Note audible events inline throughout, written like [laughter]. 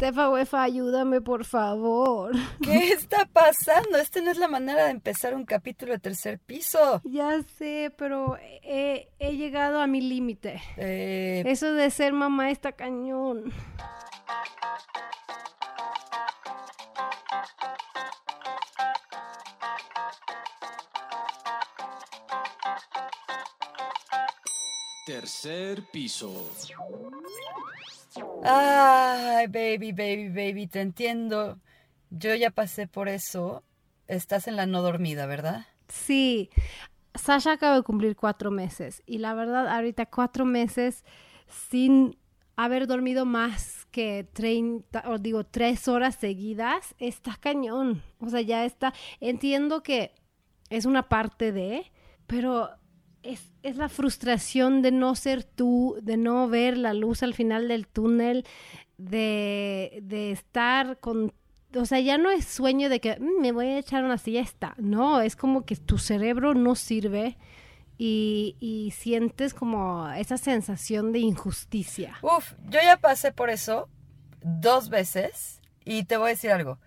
Tefa Wefa, ayúdame, por favor. [laughs] ¿Qué está pasando? Esta no es la manera de empezar un capítulo de tercer piso. Ya sé, pero he, he llegado a mi límite. Eh, Eso de ser mamá está cañón. Tercer piso. Ay, baby, baby, baby, te entiendo. Yo ya pasé por eso. Estás en la no dormida, ¿verdad? Sí, Sasha acaba de cumplir cuatro meses y la verdad ahorita cuatro meses sin haber dormido más que 30, o digo, tres horas seguidas, está cañón. O sea, ya está, entiendo que es una parte de, pero es, es la frustración de no ser tú, de no ver la luz al final del túnel, de, de estar con o sea, ya no es sueño de que "Mm, me voy a echar una siesta. No, es como que tu cerebro no sirve y, y sientes como esa sensación de injusticia. Uf, yo ya pasé por eso dos veces y te voy a decir algo.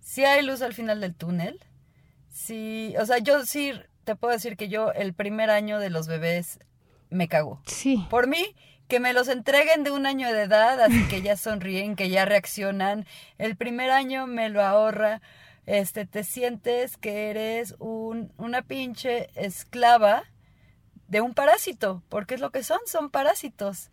Si hay luz al final del túnel, sí, o sea, yo sí te puedo decir que yo el primer año de los bebés me cago. Sí. Por mí, que me los entreguen de un año de edad, así que ya sonríen, que ya reaccionan. El primer año me lo ahorra. Este, te sientes que eres un, una pinche esclava de un parásito, porque es lo que son, son parásitos.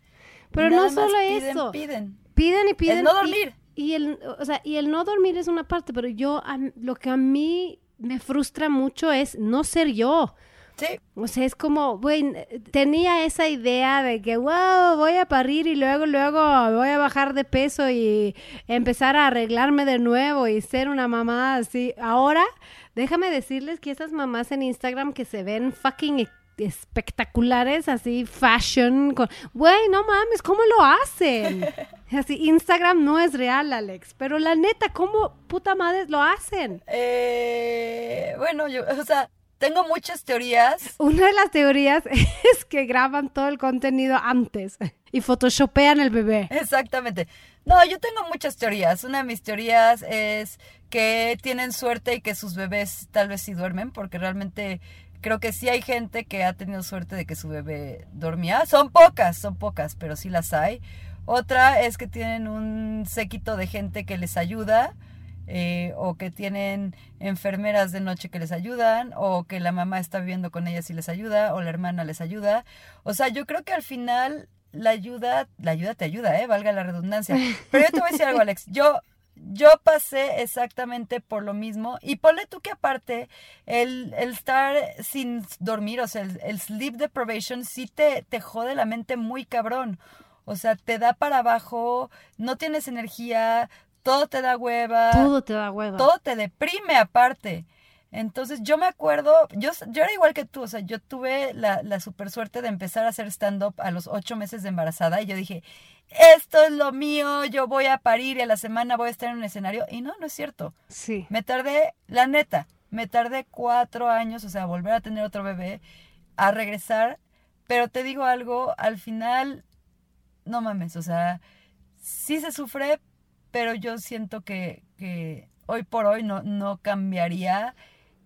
Pero no solo piden, eso. Piden. Piden y piden. El no y- dormir. Y, el, o sea, y el no dormir es una parte, pero yo, a- lo que a mí me frustra mucho es no ser yo. Sí, O sea, es como, güey, tenía esa idea de que, wow, voy a parir y luego, luego voy a bajar de peso y empezar a arreglarme de nuevo y ser una mamá así. Ahora, déjame decirles que esas mamás en Instagram que se ven fucking espectaculares, así, fashion, con, güey, no mames, ¿cómo lo hacen? [laughs] Así, Instagram no es real, Alex, pero la neta, ¿cómo puta madre lo hacen? eh, bueno, yo, o sea, tengo muchas teorías. Una de las teorías [laughs] es que graban todo el contenido antes y photoshopean el bebé. Exactamente. No, yo tengo muchas teorías. Una de mis teorías es que tienen suerte y que sus bebés tal vez sí duermen, porque realmente creo que sí hay gente que ha tenido suerte de que su bebé dormía. Son pocas, son pocas, pero sí las hay. Otra es que tienen un séquito de gente que les ayuda. eh, o que tienen enfermeras de noche que les ayudan, o que la mamá está viviendo con ellas y les ayuda, o la hermana les ayuda. O sea, yo creo que al final la ayuda, la ayuda te ayuda, ¿eh? Valga la redundancia. [laughs] Pero yo te voy a decir algo, Alex. Yo, yo pasé exactamente por lo mismo. Y ponle tú que aparte, el, el estar sin dormir, o sea, el, el sleep deprivation sí te, te jode la mente muy cabrón. O sea, te da para abajo, no tienes energía, todo te da hueva Todo te da hueva. todo te deprime aparte. Entonces yo me acuerdo, yo, yo era igual que tú, o sea, yo tuve la, la super suerte de empezar a hacer stand-up a los ocho meses de embarazada y yo dije, esto es lo mío, yo voy a parir y a la semana voy a estar en un escenario. Y no, no es cierto. Sí. Me tardé, la neta, me tardé cuatro años, o sea, volver a tener otro bebé, a regresar, pero te digo algo, al final, no mames, o sea, sí se sufre, pero yo siento que, que hoy por hoy no, no cambiaría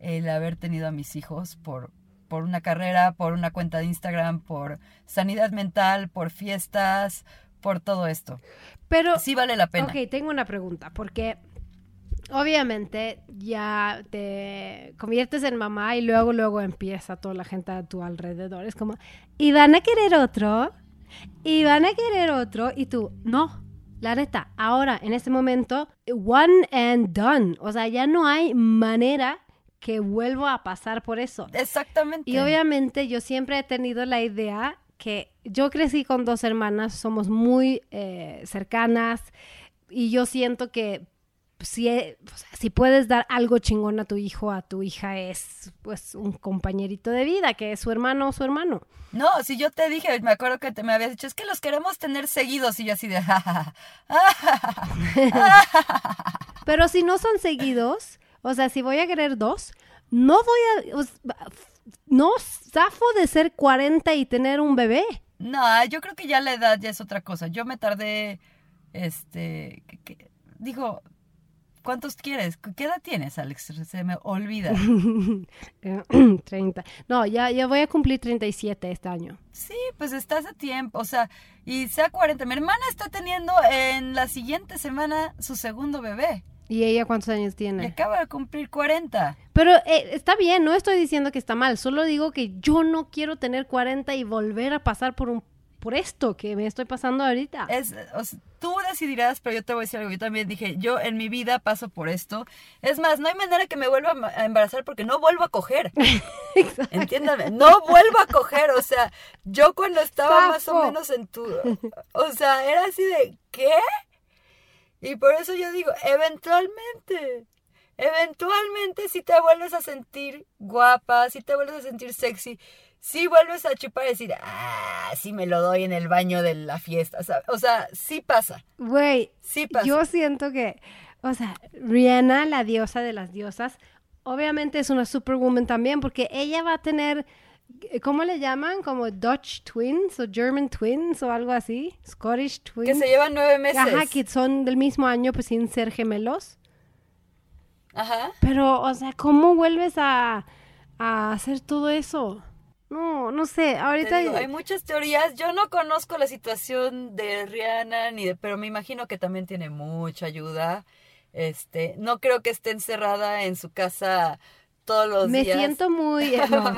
el haber tenido a mis hijos por, por una carrera, por una cuenta de Instagram, por sanidad mental, por fiestas, por todo esto. Pero, Sí vale la pena. ok, tengo una pregunta, porque obviamente ya te conviertes en mamá y luego, luego empieza toda la gente a tu alrededor. Es como, y van a querer otro, y van a querer otro, y tú, no. La neta, ahora, en este momento, one and done. O sea, ya no hay manera que vuelva a pasar por eso. Exactamente. Y obviamente yo siempre he tenido la idea que yo crecí con dos hermanas, somos muy eh, cercanas y yo siento que si, o sea, si puedes dar algo chingón a tu hijo, a tu hija, es pues un compañerito de vida, que es su hermano o su hermano. No, si yo te dije, me acuerdo que te me habías dicho, es que los queremos tener seguidos y yo así de... [laughs] [laughs] Pero si no son seguidos, o sea, si voy a querer dos, no voy a... o no zafo de ser 40 y tener un bebé. No, yo creo que ya la edad ya es otra cosa. Yo me tardé, este, que- que- digo, ¿cuántos quieres? ¿Qué edad tienes, Alex? Se me olvida. [laughs] 30. No, ya, ya voy a cumplir 37 este año. Sí, pues estás a tiempo, o sea, y sea 40. Mi hermana está teniendo en la siguiente semana su segundo bebé. ¿Y ella cuántos años Y tiene? acaba de cumplir 40. Pero eh, está bien, no estoy diciendo que está mal, solo digo que yo no quiero tener 40 y volver a pasar por un por esto que me estoy pasando ahorita. Es, o sea, tú decidirás, pero yo te voy a decir algo. Yo también dije, yo en mi vida paso por esto. Es más, no hay manera que me vuelva a embarazar porque no vuelvo a coger. [laughs] Entiéndame, no vuelvo a coger. O sea, yo cuando estaba más o menos en tu. O sea, era así de, ¿qué? Y por eso yo digo, eventualmente. Eventualmente, si te vuelves a sentir guapa, si te vuelves a sentir sexy, si vuelves a chupar y decir, ah, sí me lo doy en el baño de la fiesta. ¿sabes? O sea, sí pasa, Güey, sí pasa. yo siento que, o sea, Rihanna, la diosa de las diosas, obviamente es una superwoman también porque ella va a tener, ¿cómo le llaman? Como Dutch twins o German twins o algo así, Scottish twins. que se llevan nueve meses. Ajá, que son del mismo año, pues sin ser gemelos. Ajá. Pero, o sea, ¿cómo vuelves a, a hacer todo eso? No, no sé, ahorita... digo, hay muchas teorías. Yo no conozco la situación de Rihanna, ni de, pero me imagino que también tiene mucha ayuda. Este, no creo que esté encerrada en su casa todos los me días. siento muy... [laughs] eh, no,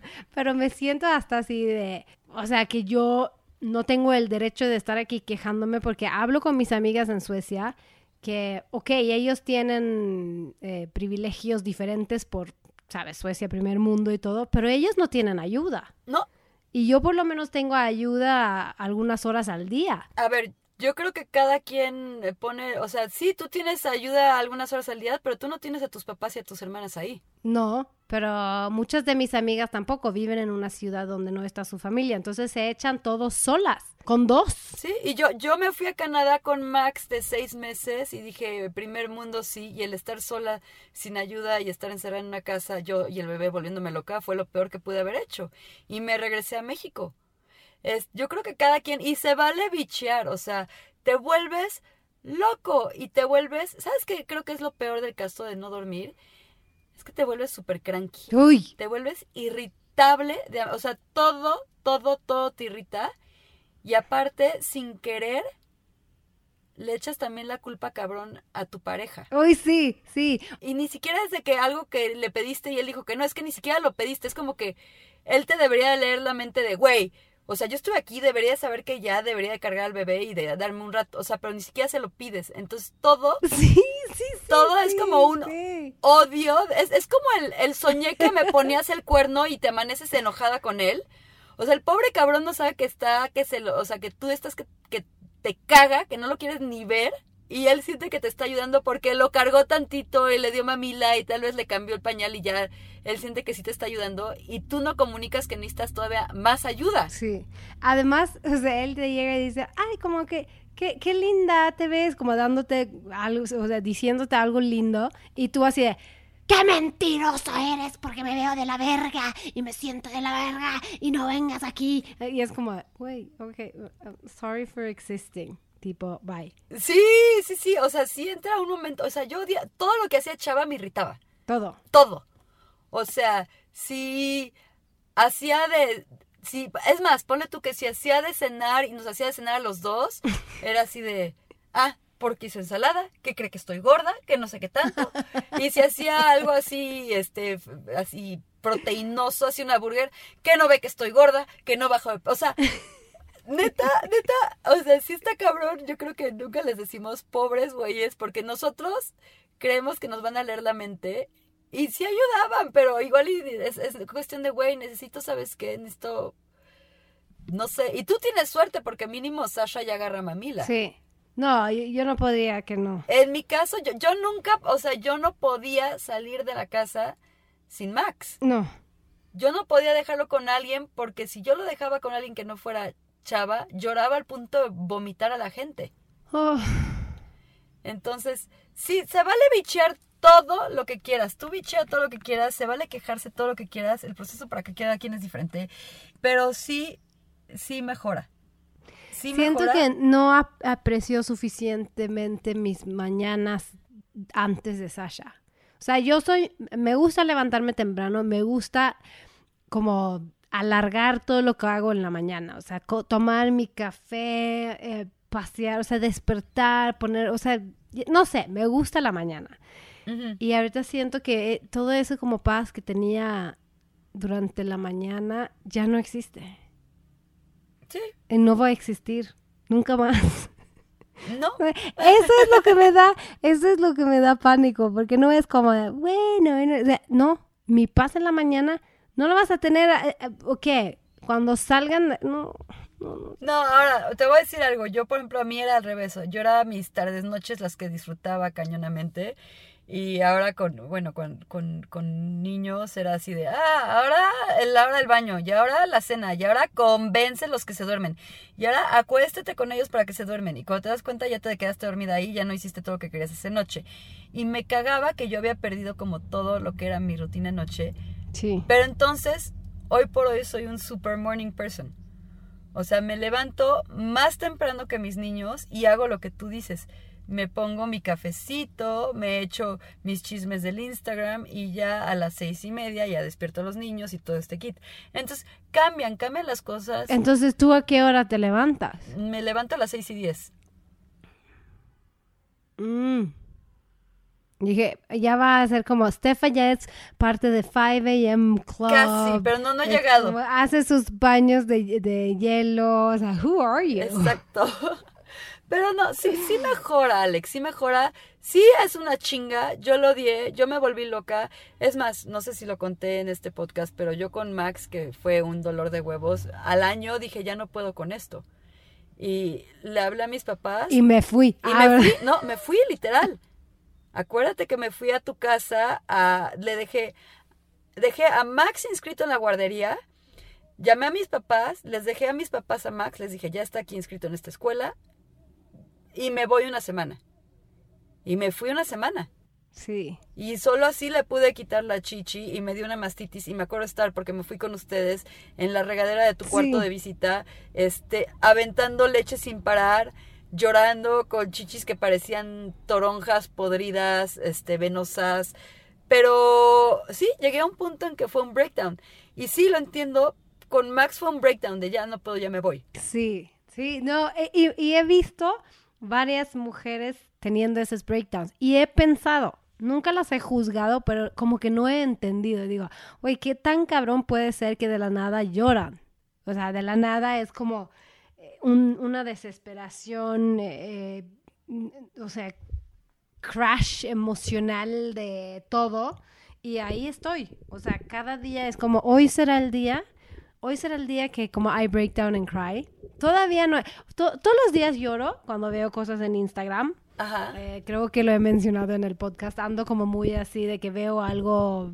[laughs] pero me siento hasta así de... O sea, que yo no tengo el derecho de estar aquí quejándome porque hablo con mis amigas en Suecia que, ok, ellos tienen eh, privilegios diferentes por, sabes, Suecia, primer mundo y todo, pero ellos no tienen ayuda. No, Y yo por lo menos tengo ayuda algunas horas al día. a ver, yo creo que cada quien eh, pone, o sea, sí, tú tienes ayuda algunas horas al día, pero tú no tienes a tus papás y a tus hermanas ahí. No, pero muchas de mis amigas tampoco viven en una ciudad donde no está su familia, entonces se echan todos solas, con dos. Sí, y yo, yo me fui a Canadá con Max de seis meses y dije, primer mundo sí, y el estar sola sin ayuda y estar encerrada en una casa, yo y el bebé volviéndome loca, fue lo peor que pude haber hecho. Y me regresé a México. Es, yo creo que cada quien, y se vale bichear, o sea, te vuelves loco y te vuelves, ¿sabes qué? Creo que es lo peor del caso de no dormir, es que te vuelves súper cranky Uy, te vuelves irritable, de- o sea, todo, todo, todo te irrita. Y aparte, sin querer, le echas también la culpa cabrón a tu pareja. uy, sí, sí. Y ni siquiera es de que algo que le pediste y él dijo que no, es que ni siquiera lo pediste, es como que él te debería leer la mente de, güey, o sea, yo estuve aquí, debería saber que ya debería de cargar al bebé y de darme un rato, o sea, pero ni siquiera se lo pides. Entonces todo [laughs] Sí, sí, sí. Todo es como un- sí. odio. Es, es como el, el soñé que me ponías el cuerno y te amaneces enojada con él. O sea, el pobre cabrón no sabe que está, que se lo, o sea, que tú estás que, que te caga, que no lo quieres ni ver. Y él siente que te está ayudando porque lo cargó tantito y le dio mamila y tal vez le cambió el pañal y ya él siente que sí te está ayudando y tú no comunicas que necesitas todavía más ayuda. Sí. Además, [laughs] o sea, él te llega y dice, ay, como que, qué, qué linda te ves, como dándote algo, o sea, diciéndote algo lindo, y tú así de, qué mentiroso eres porque me veo de la verga y me siento de la verga y no vengas aquí. Y es como, güey, ok, uh, sorry for existing. Tipo, bye. Sí, sí, sí, o sea, sí entra un momento, o sea, yo odia- todo lo que hacía Chava me irritaba. Todo. todo. O sea, si hacía de... Si, es más, ponle tú que si hacía de cenar y nos hacía de cenar a los dos, [laughs] era así de, ah, porque hizo ensalada, que cree que estoy gorda, que no sé qué tanto. Y si hacía algo así, este, así proteinoso, así una burger, que no ve que estoy gorda, que no bajo de... O sea, neta, neta, o sea, si está cabrón, yo creo que nunca les decimos pobres güeyes, porque nosotros creemos que nos van a leer la mente y sí ayudaban, pero igual es, es cuestión de, güey, necesito, ¿sabes qué? Necesito, no sé, y tú tienes suerte porque mínimo Sasha ya agarra mamila. Sí. No, yo, yo no podría que no. En mi caso, yo, yo nunca, o sea, yo no podía salir de la casa sin Max. No. Yo no podía dejarlo con alguien porque si yo lo dejaba con alguien que no fuera chava, lloraba al punto de vomitar a la gente. Oh, Entonces, sí, se vale bichear todo lo que quieras. Tú bichea todo lo que quieras, se vale quejarse todo lo que quieras. El proceso para que cada quien es diferente. Pero sí, sí mejora. ¿Sí Siento mejora? que no ap- aprecio suficientemente mis mañanas antes de Sasha. O sea, yo soy, me gusta levantarme temprano, me gusta como alargar todo lo que hago en la mañana. O sea, tomar mi café, eh, pasear, o sea, despertar, poner, o sea, no sé, me gusta la mañana. Y ahorita siento que eh, todo eso como paz que tenía durante la mañana ya no existe. Sí, Y no va a existir nunca más. ¿no? [laughs] Eso es lo que me da, eso es lo que me da pánico, porque no es como, de, bueno, bueno", o sea, no, mi paz en la mañana no lo vas a tener, eh, eh, ¿o qué? Cuando salgan, no, no, no. No, ahora te voy a decir algo. Yo, por ejemplo, a mí era al revés. Yo era mis tardes, noches las que disfrutaba cañonamente. Y ahora con, bueno, con, con, con niños era así de, ah, ahora la hora del baño, y ahora la cena, y ahora convence los que se duermen, y ahora acuéstate con ellos para que se duermen. Y cuando te das cuenta ya te quedaste dormida ahí, ya no hiciste todo lo que querías esa noche. Y me cagaba que yo había perdido como todo lo que era mi rutina noche. Sí. Pero entonces, hoy por hoy soy un super morning person. O sea, me levanto más temprano que mis niños y hago lo que tú dices. Me pongo mi cafecito, me echo mis chismes del Instagram y ya a las seis y media ya despierto a los niños y todo este kit. Entonces, cambian, cambian las cosas. Entonces, ¿tú a qué hora te levantas? Me levanto a las seis y diez. Mm. Dije, ya va a ser como, Stefa ya es parte de 5 a.m. Club. Casi, pero no, no Es llegado. hace sus baños de, de hielo, o sea, who are you? Exacto. [laughs] Pero no, sí, sí mejora, Alex, sí mejora. Sí es una chinga, yo lo odié, yo me volví loca. Es más, no sé si lo conté en este podcast, pero yo con Max, que fue un dolor de huevos, al año dije, ya no puedo con esto. Y le hablé a mis papás. Y me fui. Y Ah, me fui, no, me fui literal. Acuérdate que me fui a tu casa, a, le dejé, dejé a Max inscrito en la guardería, llamé a mis papás, les dejé a mis papás a Max, les dije, ya está aquí inscrito en esta escuela, y me voy una semana. Y me fui una semana. Sí. Y solo así le pude quitar la chichi y me dio una mastitis y me acuerdo estar porque me fui con ustedes en la regadera de tu cuarto Sí. de visita, este, aventando leche sin parar, llorando con chichis que parecían toronjas podridas, este, venosas. Pero sí, llegué a un punto en que fue un breakdown. Y sí, lo entiendo, con Max fue un breakdown de ya no puedo, ya me voy. Sí, sí, no, e- y, he visto varias mujeres teniendo esos breakdowns y he pensado, nunca las he juzgado, pero como que no he entendido. Digo, oye, ¿qué tan cabrón puede ser que de la nada lloran? O sea, de la nada es como un- una desesperación, eh, mm, o sea, crash emocional de todo. Y ahí estoy. O sea, cada día es como, hoy será el día. Hoy será el día que como I break down and cry. Todavía no. to- todos los días lloro cuando veo cosas en Instagram. Ajá. Eh, creo que lo he mencionado en el podcast. Ando como muy así de que veo algo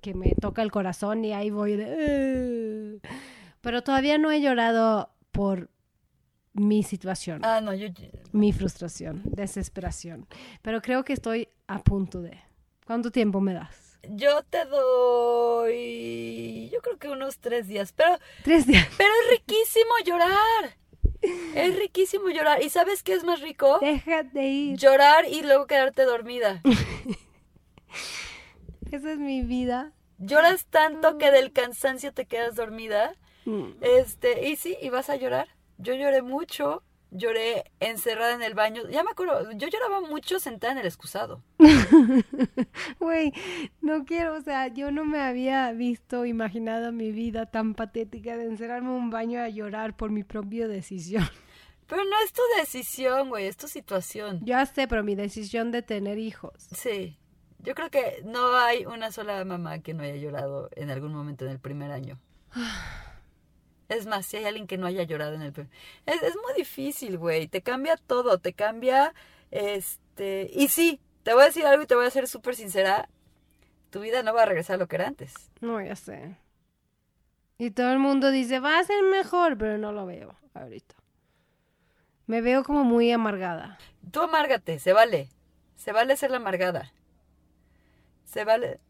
que me toca el corazón y ahí voy de... Pero todavía no he llorado por mi situación, Ah, no, yo... mi frustración, desesperación. Pero creo que estoy a punto de... ¿Cuánto tiempo me das? Yo te doy... Yo creo que unos tres días, pero... Tres días. Pero es riquísimo llorar. Es riquísimo llorar. ¿Y sabes qué es más rico? Deja de ir. Llorar y luego quedarte dormida. [laughs] Esa es mi vida. Lloras tanto que del cansancio te quedas dormida. Mm. Este, y sí, y vas a llorar. Yo lloré mucho. Lloré encerrada en el baño. Ya me acuerdo, yo lloraba mucho sentada en el excusado. [laughs] Güey, no quiero, o sea, yo no me había visto, imaginado mi vida tan patética de encerrarme en un baño a llorar por mi propia decisión. [laughs] Pero no es tu decisión, güey, es tu situación. Ya sé, pero mi decisión de tener hijos. Sí. Yo creo que no hay una sola mamá que no haya llorado en algún momento en el primer año. [sighs] [sighs] Es más, si hay alguien que no haya llorado en el. Es, es muy difícil, güey. Te cambia todo. Te cambia, este... Y sí, te voy a decir algo y te voy a ser súper sincera. Tu vida no va a regresar a lo que era antes. No, ya sé. Y todo el mundo dice, va a ser mejor, pero no lo veo ahorita. Me veo como muy amargada. Tú amárgate, se vale. Se vale ser la amargada. Se vale...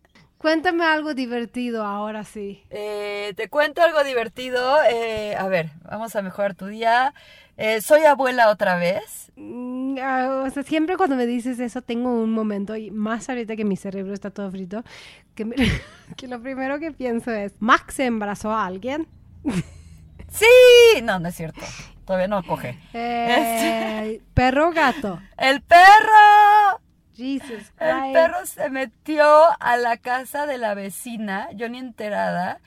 Cuéntame algo divertido ahora sí. Eh, te cuento algo divertido. Eh, a ver, vamos a mejorar tu día. Eh, soy abuela otra vez. Mm, ah, o sea, siempre cuando me dices eso tengo un momento, y más ahorita que mi cerebro está todo frito, que, me- [laughs] que lo primero que pienso es, ¿Max se embarazó a alguien? [laughs] Sí, no, no es cierto. Todavía no coge. Eh, perro o gato. El perro. Jesus El perro se metió a la casa de la vecina, yo ni enterada,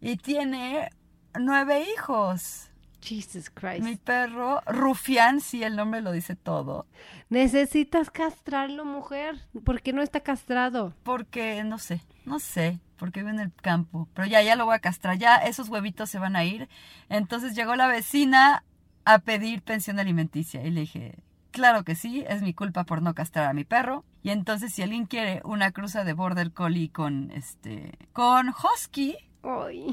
y tiene nueve hijos. Jesus Christ. Mi perro, Rufián, sí, el nombre lo dice todo. Necesitas castrarlo, mujer. ¿Por qué no está castrado? Porque, no sé, no sé, porque vive en el campo. Pero ya, ya lo voy a castrar, ya esos huevitos se van a ir. Entonces llegó la vecina a pedir pensión alimenticia y le dije, claro que sí, es mi culpa por no castrar a mi perro. Y entonces si alguien quiere una cruza de Border Collie con, este, con Husky,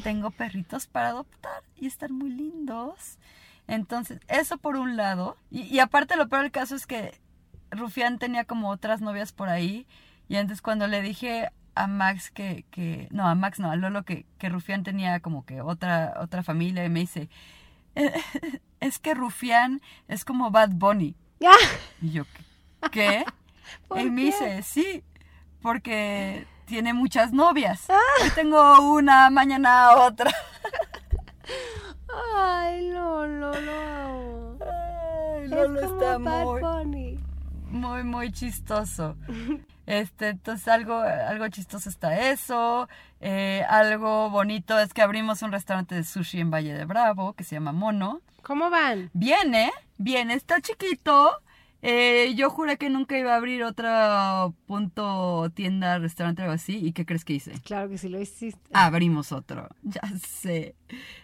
tengo perritos para adoptar y están muy lindos. Entonces, eso por un lado. Y, y aparte lo peor del caso es que Rufián tenía como otras novias por ahí. Y entonces cuando le dije a Max que, que no, a Max no, a Lolo que, que Rufián tenía como que otra, otra familia y me dice, "Eh, [laughs] es que Rufián es como Bad Bunny. ¡Ah! Y yo, ¿qué? ¿Qué? [laughs] ¿Por y me qué? dice, sí, porque tiene muchas novias. Hoy tengo una, mañana otra. [laughs] Ay, Lolo, lo. Ay, Es Lolo como está muy, Bunny. muy, muy chistoso. [laughs] Este, entonces algo, algo chistoso está eso. Eh, algo bonito es que abrimos un restaurante de sushi en Valle de Bravo que se llama Mono. ¿Cómo van? Bien, ¿eh? Bien, está chiquito. Eh, yo juré que nunca iba a abrir otro punto, tienda, restaurante o algo así. ¿Y qué crees que hice? Claro que sí lo hiciste. Abrimos otro, [laughs] ya sé.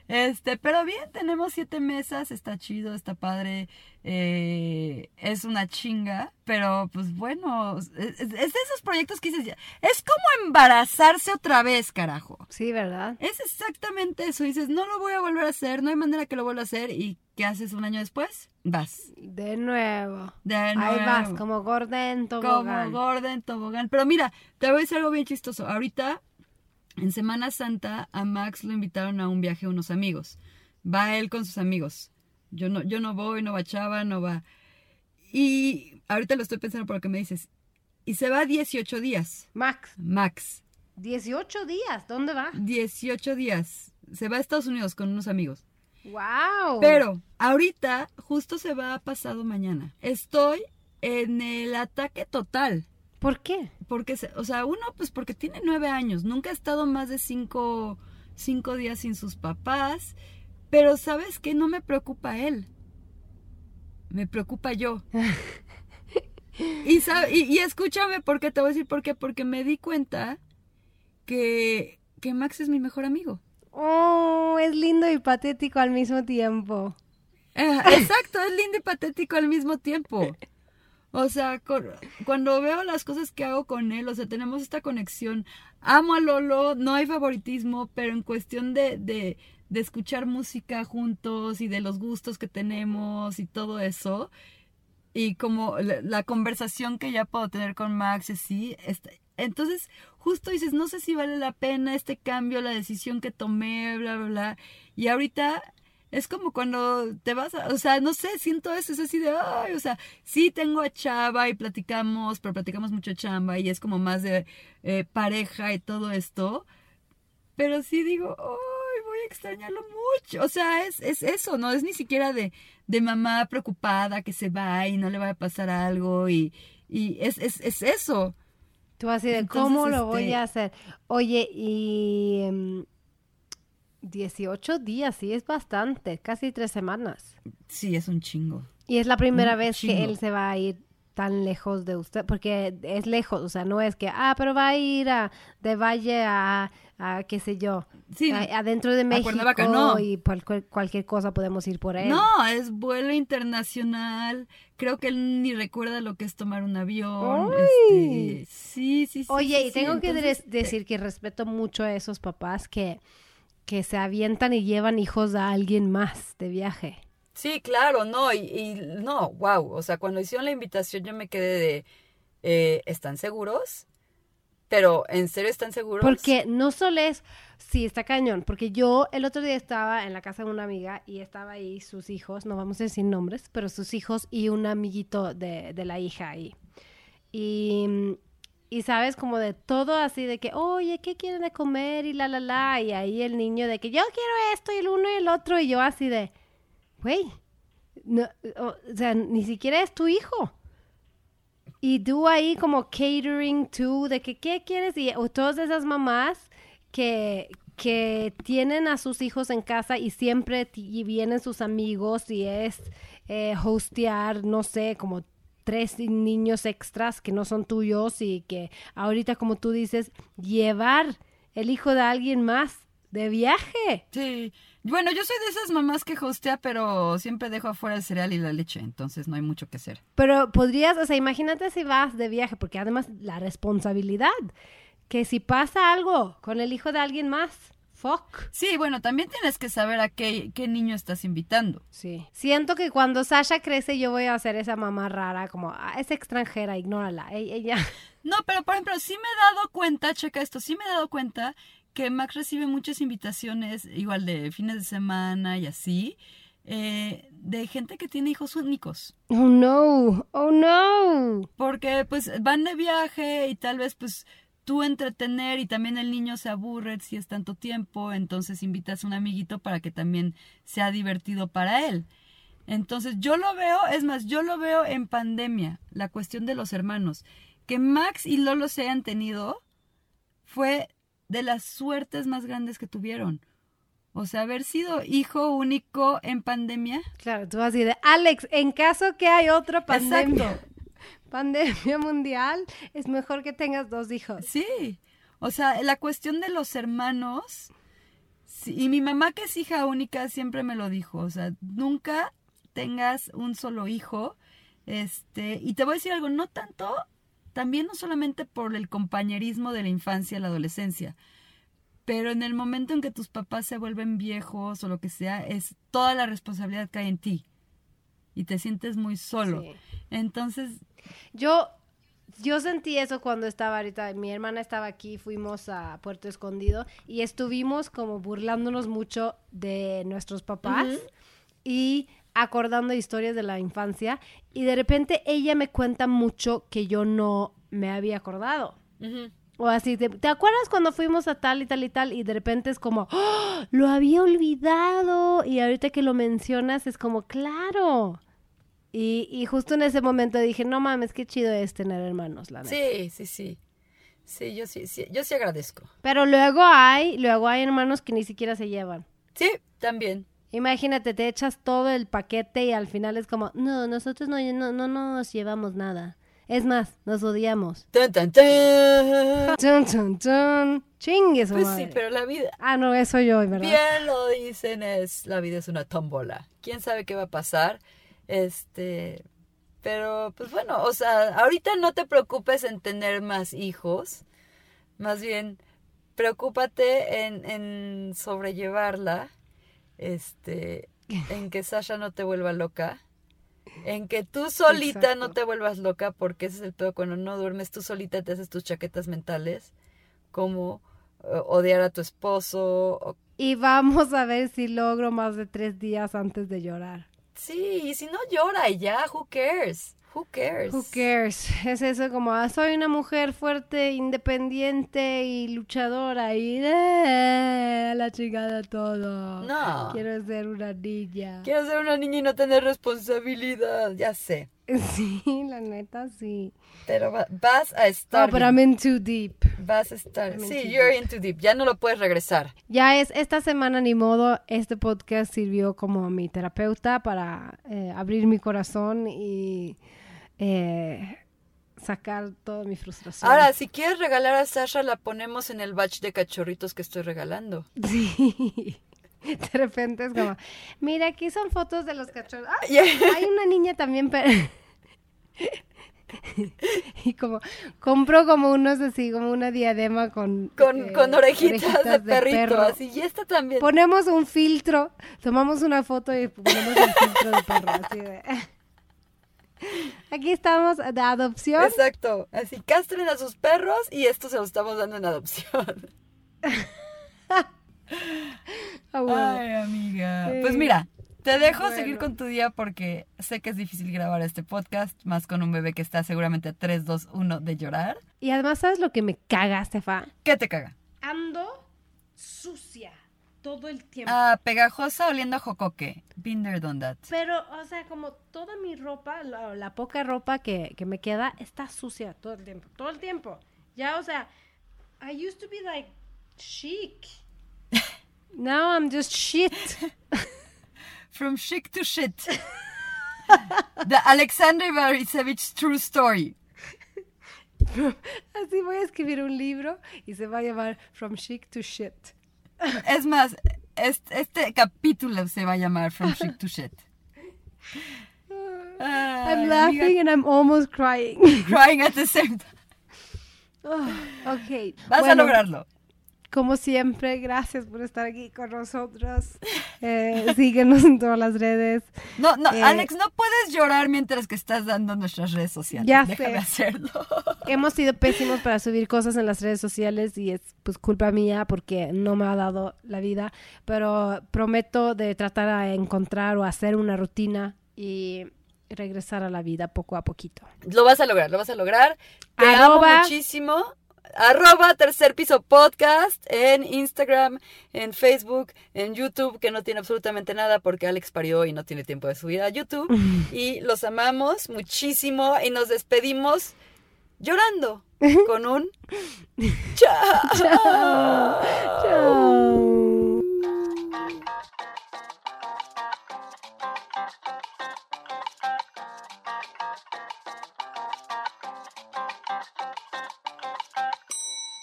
Este, pero bien, tenemos siete mesas, está chido, está padre. Eh, es una chinga, pero pues bueno, es, es- es de esos proyectos que dices, es como embarazarse otra vez, carajo. Sí, ¿verdad? Es exactamente eso. Dices, no lo voy a volver a hacer, no hay manera que lo vuelva a hacer. ¿Y qué haces un año después? Vas. De nuevo. De Ahí vas, nuevo. como Gordon Como Tobogán. Gordon Tobogán. Pero mira, te voy a decir algo bien chistoso. Ahorita, en Semana Santa, a Max lo invitaron a un viaje unos amigos. Va él con sus amigos. Yo no, yo no voy, no va Chava, no va. Y ahorita lo estoy pensando por lo que me dices. Y se va 18 días. Max, Max. 18 días. ¿Dónde va? 18 días. Se va a Estados Unidos con unos amigos. ¡Wow! Pero ahorita justo se va pasado mañana. Estoy en el ataque total. ¿Por qué? Porque, o sea, uno, pues porque tiene nueve años, nunca ha estado más de cinco, cinco días sin sus papás, pero ¿sabes qué? No me preocupa él, me preocupa yo. [laughs] y, sabe- y, y escúchame, porque te voy a decir por qué, porque me di cuenta que, que Max es mi mejor amigo. Oh, es lindo y patético al mismo tiempo. Eh, Exacto, es lindo y patético al mismo tiempo. O sea, cuando veo las cosas que hago con él, o sea, tenemos esta conexión. Amo a Lolo, no hay favoritismo, pero en cuestión de, de, de escuchar música juntos y de los gustos que tenemos y todo eso, y como la, conversación que ya puedo tener con Max, sí, está- entonces justo dices, no sé si vale la pena este cambio, la decisión que tomé, bla, bla, bla, y ahorita es como cuando te vas a, o sea, no sé, siento eso, es así de, ay, o sea, sí tengo a Chava y platicamos, pero platicamos mucho chamba y es como más de eh, pareja y todo esto, pero sí digo, a extrañarlo mucho, o sea, es, es eso, no es ni siquiera de, de mamá preocupada que se va y no le va a pasar algo y, y es, es, es eso. Tú así de, Entonces, ¿cómo lo voy este- a hacer? Oye, y... em, 18 días, sí, es bastante, casi tres semanas. Sí, es un chingo. Y es la primera Un vez que él se va a ir tan lejos de usted, porque es lejos, o sea, no es que, ah, pero va a ir a, de Valle a, a qué sé yo, Sí, a- adentro de México no. y cualquier cosa podemos ir por él. No, es vuelo internacional. Creo que él ni recuerda lo que es tomar un avión. Este, sí, sí, sí. Oye, sí, y sí, tengo que entonces, decir que respeto mucho a esos papás que, que se avientan y llevan hijos a alguien más de viaje. Sí, claro, no, y, y no, wow. O sea, cuando hicieron la invitación yo me quedé de, eh, ¿están seguros? Pero, ¿en serio están seguros? Porque no solo es, sí, está cañón, porque yo el otro día estaba en la casa de una amiga y estaba ahí sus hijos, no vamos a decir nombres, pero sus hijos y un amiguito de, de la hija ahí. Y, y sabes, como de todo así, de que, oye, ¿qué quieren de comer? Y la, la, la, y ahí el niño de que yo quiero esto y el uno y el otro, y yo así de, güey, no, o sea, ni siquiera es tu hijo. Y tú ahí como catering tú, de que qué quieres, y o todas esas mamás que, que tienen a sus hijos en casa y siempre y vienen sus amigos y es eh, hostear, no sé, como tres niños extras que no son tuyos y que ahorita, como tú dices, llevar el hijo de alguien más de viaje. Sí. Bueno, yo soy de esas mamás que hostea, pero siempre dejo afuera el cereal y la leche, entonces no hay mucho que hacer. Pero podrías, o sea, imagínate si vas de viaje, porque además la responsabilidad, que si pasa algo con el hijo de alguien más, fuck. Sí, bueno, también tienes que saber a qué, qué niño estás invitando. Sí. Siento que cuando Sasha crece yo voy a ser esa mamá rara, como, ah, es extranjera, ignórala. E- Ella, No, pero por ejemplo, sí me he dado cuenta, checa esto, sí me he dado cuenta que Max recibe muchas invitaciones, igual de fines de semana y así, eh, de gente que tiene hijos únicos. oh no, oh no. Porque pues van de viaje y tal vez pues tú entretener y también el niño se aburre si es tanto tiempo, entonces invitas a un amiguito para que también sea divertido para él. Entonces yo lo veo, es más, yo lo veo en pandemia, la cuestión de los hermanos. Que Max y Lolo se hayan tenido fue de las suertes más grandes que tuvieron. O sea, haber sido hijo único en pandemia. Claro, tú así de, Alex, en caso que hay otra pandemia, Exacto. [laughs] pandemia mundial, es mejor que tengas dos hijos. Sí, o sea, la cuestión de los hermanos, sí, y mi mamá que es hija única siempre me lo dijo, o sea, nunca tengas un solo hijo, este, y te voy a decir algo, no tanto, también no solamente por el compañerismo de la infancia, la adolescencia, pero en el momento en que tus papás se vuelven viejos o lo que sea, es toda la responsabilidad cae en ti y te sientes muy solo. Sí. Entonces, Yo, yo sentí eso cuando estaba ahorita, mi hermana estaba aquí, fuimos a Puerto Escondido y estuvimos como burlándonos mucho de nuestros papás y acordando historias de la infancia y de repente ella me cuenta mucho que yo no me había acordado. O así, ¿te, te acuerdas cuando fuimos a tal y tal y tal? Y de repente es como, ¡Oh! lo había olvidado. Y ahorita que lo mencionas es como, claro. Y, y justo en ese momento dije, no mames, qué chido es tener hermanos, la neta. sí, sí, sí. Sí, yo sí, sí, yo sí agradezco. Pero luego hay, luego hay hermanos que ni siquiera se llevan. Sí, también. Imagínate, te echas todo el paquete y al final es como, no, nosotros no, no, no nos llevamos nada. Es más, nos odiamos. Tan, tan, tan. Chun, chun, chun. Chingue su Pues madre. sí, pero la vida, Ah, no, eso yo, ¿verdad? bien lo dicen, es la vida es una tómbola. ¿Quién sabe qué va a pasar? Este, pero pues bueno, o sea, ahorita no te preocupes en tener más hijos. Más bien, preocúpate en, en sobrellevarla. Este, [laughs] en que Sasha no te vuelva loca. En que tú solita Exacto. no te vuelvas loca, porque ese es el peor. Cuando no duermes tú solita te haces tus chaquetas mentales, como eh, odiar a tu esposo. o- Y vamos a ver si logro más de tres días antes de llorar. Sí, y si no llora y ya, who cares? Who cares? Who cares? [laughs] Es eso como, ah, soy una mujer fuerte, independiente y luchadora y eh, la chingada todo. No. Quiero ser una niña. Quiero ser una niña y no tener responsabilidad, ya sé. [laughs] Sí, la neta, sí. Pero va- vas a No, estar. pero I'm in too deep. Vas a estar. I'm in Sí, too you're in too deep. Ya no lo puedes regresar. Ya es, esta semana ni modo, este podcast sirvió como mi terapeuta para eh, abrir mi corazón y eh, sacar toda mi frustración. Ahora, si quieres regalar a Sasha, la ponemos en el batch de cachorritos que estoy regalando. [laughs] Sí. [laughs] De repente es como, mira, aquí son fotos de los cachorros. [laughs] ¡Ah! Hay una niña también, pero... [laughs] y como, compro como unos así, como una diadema con... Con, eh, con orejitas, de, perrito, perro. así. Y esta también. Ponemos un filtro, tomamos una foto y ponemos el filtro de perro, así de... Aquí estamos de adopción. Exacto. Así, castren a sus perros y esto se lo estamos dando en adopción. Ah, bueno. Ay, amiga. Sí. Pues mira, te dejo Bueno. seguir con tu día porque sé que es difícil grabar este podcast, más con un bebé que está seguramente a 3, 2, 1 de llorar. Y además, ¿sabes lo que me caga, Estefa? ¿Qué te caga? Ando sucia todo el tiempo. Ah, pegajosa oliendo a jocoque. There, done that. Pero, o sea, como toda mi ropa, la, la poca ropa que, que me queda, está sucia todo el tiempo. Todo el tiempo. Ya, o sea, I used to be like chic. Now I'm just shit. [laughs] From chic to shit. [laughs] The Alexander Borisevich true story. [laughs] Así voy a escribir un libro y se va a llamar From Chic to Shit. Es más, este, este capítulo se va a llamar From chic to shit. Ay, ah, I'm laughing and I'm almost crying. crying at the same time. Oh, ok. Vas a bueno, lograrlo. Como siempre, gracias por estar aquí con nosotros. Eh, [laughs] síguenos en todas las redes. No, no, Eh, Alex, no puedes llorar mientras que estás dando nuestras redes sociales. Ya Déjame sé. hacerlo. [laughs] Hemos sido pésimos para subir cosas en las redes sociales y es pues culpa mía porque no me ha dado la vida, pero prometo de tratar a encontrar o hacer una rutina y regresar a la vida poco a poquito. Lo vas a lograr, lo vas a lograr. Te Arroba- amo muchísimo. Arroba tercer piso podcast en Instagram, en Facebook, en YouTube, que no tiene absolutamente nada porque Alex parió y no tiene tiempo de subir a YouTube. [laughs] Y los amamos muchísimo y nos despedimos llorando [laughs] con un chao. Chao.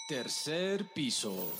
Tercer piso.